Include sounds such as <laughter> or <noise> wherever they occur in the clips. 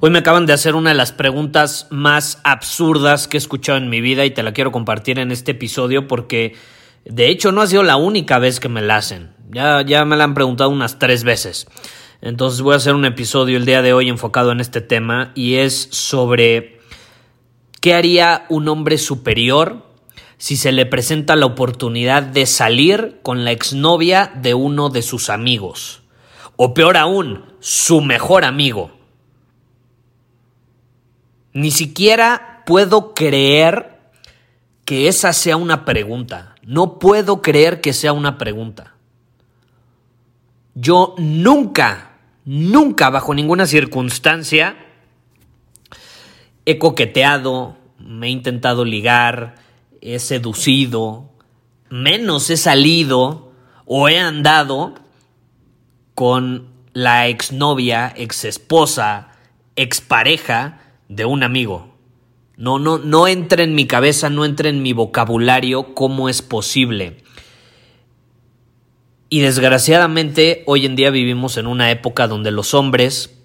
Hoy me acaban de hacer una de las preguntas más absurdas que he escuchado en mi vida y te la quiero compartir en este episodio porque de hecho no ha sido la única vez que me la hacen. Ya, ya me la han preguntado unas tres veces. Entonces voy a hacer un episodio el día de hoy enfocado en este tema y es sobre qué haría un hombre superior si se le presenta la oportunidad de salir con la exnovia de uno de sus amigos. O peor aún, su mejor amigo. Ni siquiera puedo creer que esa sea una pregunta. No puedo creer que sea una pregunta. Yo nunca, nunca, bajo ninguna circunstancia, he coqueteado, me he intentado ligar, he seducido, menos he salido o he andado con la exnovia, exesposa, expareja de un amigo. No, no, no entra en mi cabeza, no entra en mi vocabulario cómo es posible. Y desgraciadamente hoy en día vivimos en una época donde los hombres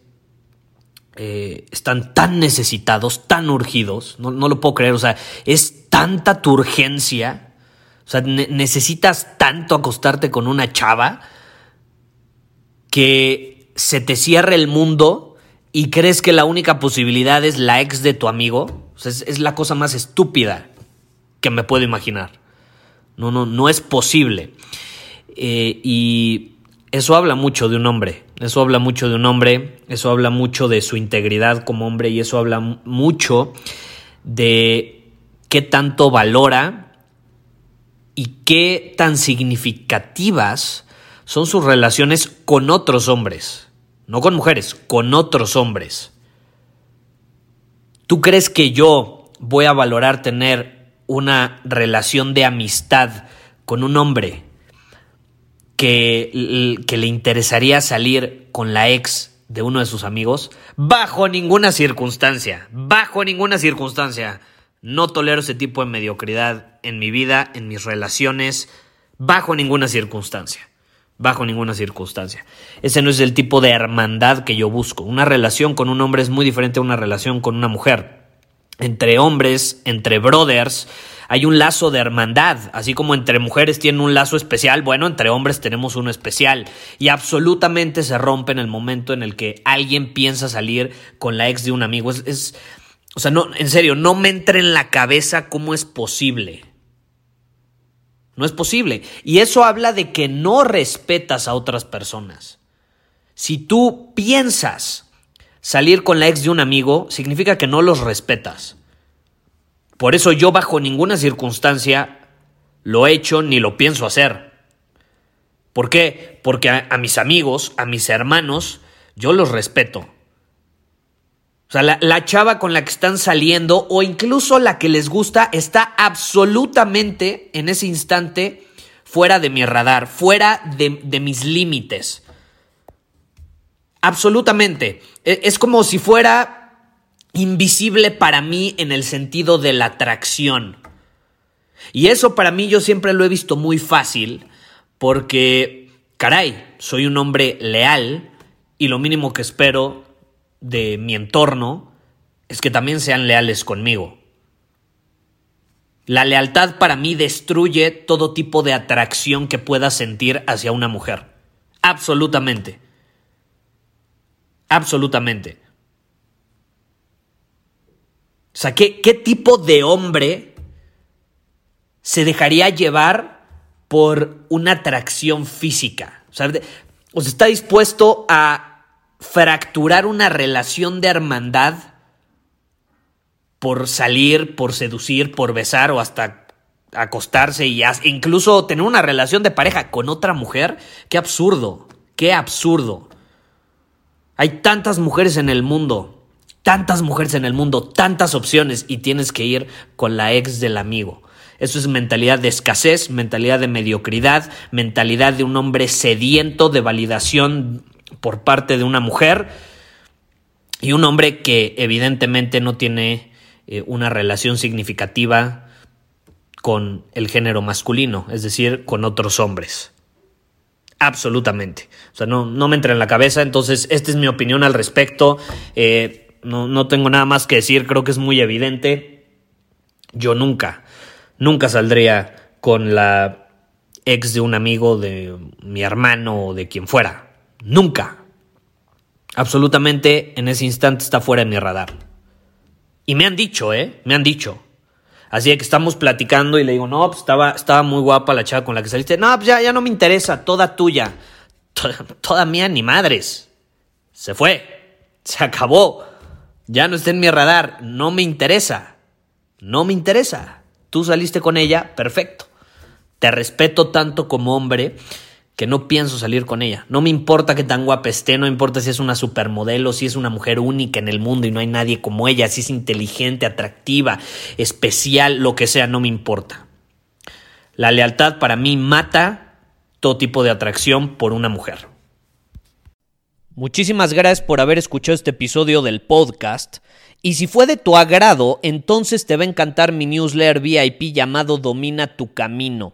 eh, están tan necesitados, tan urgidos, no, no, lo puedo creer, o sea, es tanta tu urgencia, o sea, necesitas tanto acostarte con una chava que se te cierra el mundo y crees que la única posibilidad es la ex de tu amigo, es, la cosa más estúpida que me puedo imaginar. No, no, no es posible. Eh, y eso habla mucho de un hombre. Eso habla mucho de un hombre. Eso habla mucho de su integridad como hombre. Y eso habla mucho de qué tanto valora y qué tan significativas son sus relaciones con otros hombres no con mujeres, con otros hombres. ¿Tú crees que yo voy a valorar tener una relación de amistad con un hombre que, que le interesaría salir con la ex de uno de sus amigos? Bajo ninguna circunstancia, bajo ninguna circunstancia. No tolero ese tipo de mediocridad en mi vida, en mis relaciones, bajo ninguna circunstancia bajo ninguna circunstancia. Ese no es el tipo de hermandad que yo busco. Una relación con un hombre es muy diferente a una relación con una mujer. Entre hombres, entre brothers, hay un lazo de hermandad, así como entre mujeres tienen un lazo especial, bueno, entre hombres tenemos uno especial y absolutamente se rompe en el momento en el que alguien piensa salir con la ex de un amigo. Es, es o sea, no, en serio, no me entre en la cabeza cómo es posible. No es posible. Y eso habla de que no respetas a otras personas. Si tú piensas salir con la ex de un amigo, significa que no los respetas. Por eso yo bajo ninguna circunstancia lo he hecho ni lo pienso hacer. ¿Por qué? Porque a, mis amigos, a mis hermanos, yo los respeto. O sea, la, chava con la que están saliendo o incluso la que les gusta está absolutamente en ese instante fuera de mi radar, fuera de, de mis límites. Absolutamente. E, es como si fuera invisible para mí en el sentido de la atracción. Y eso para mí yo siempre lo he visto muy fácil porque, caray, soy un hombre leal y lo mínimo que espero de mi entorno es que también sean leales conmigo. La lealtad para mí destruye todo tipo de atracción que pueda sentir hacia una mujer. Absolutamente. Absolutamente. sea, ¿qué, qué tipo de hombre se dejaría llevar por una atracción física? O sea, o está dispuesto a fracturar una relación de hermandad por salir, por seducir, por besar o hasta acostarse y incluso tener una relación de pareja con otra mujer. Qué absurdo, qué absurdo. Hay tantas mujeres en el mundo, tantas mujeres en el mundo, tantas opciones y tienes que ir con la ex del amigo. Eso es mentalidad de escasez, mentalidad de mediocridad, mentalidad de un hombre sediento de validación por parte de una mujer y un hombre que evidentemente no tiene eh, una relación significativa con el género masculino, es decir, con otros hombres. Absolutamente. O sea, no, no me entra en la cabeza, entonces esta es mi opinión al respecto. Eh, no, no tengo nada más que decir, creo que es muy evidente. Yo nunca, nunca saldría con la ex de un amigo, de mi hermano o de quien fuera. Nunca. Absolutamente en ese instante está fuera de mi radar. Y me han dicho, ¿eh? Me han dicho. Así que estamos platicando y le digo, no, pues estaba, estaba muy guapa la chava con la que saliste. No, pues ya, ya no me interesa, toda tuya. <laughs> Toda, toda mía, ni madres. Se fue. Se acabó. Ya no está en mi radar. No me interesa. No me interesa. Tú saliste con ella, perfecto. Te respeto tanto como hombre que no pienso salir con ella. No me importa que tan guapa esté, no importa si es una supermodelo, si es una mujer única en el mundo y no hay nadie como ella, si es inteligente, atractiva, especial, lo que sea, no me importa. La lealtad para mí mata todo tipo de atracción por una mujer. Muchísimas gracias por haber escuchado este episodio del podcast. Y si fue de tu agrado, entonces te va a encantar mi newsletter VIP llamado Domina tu Camino.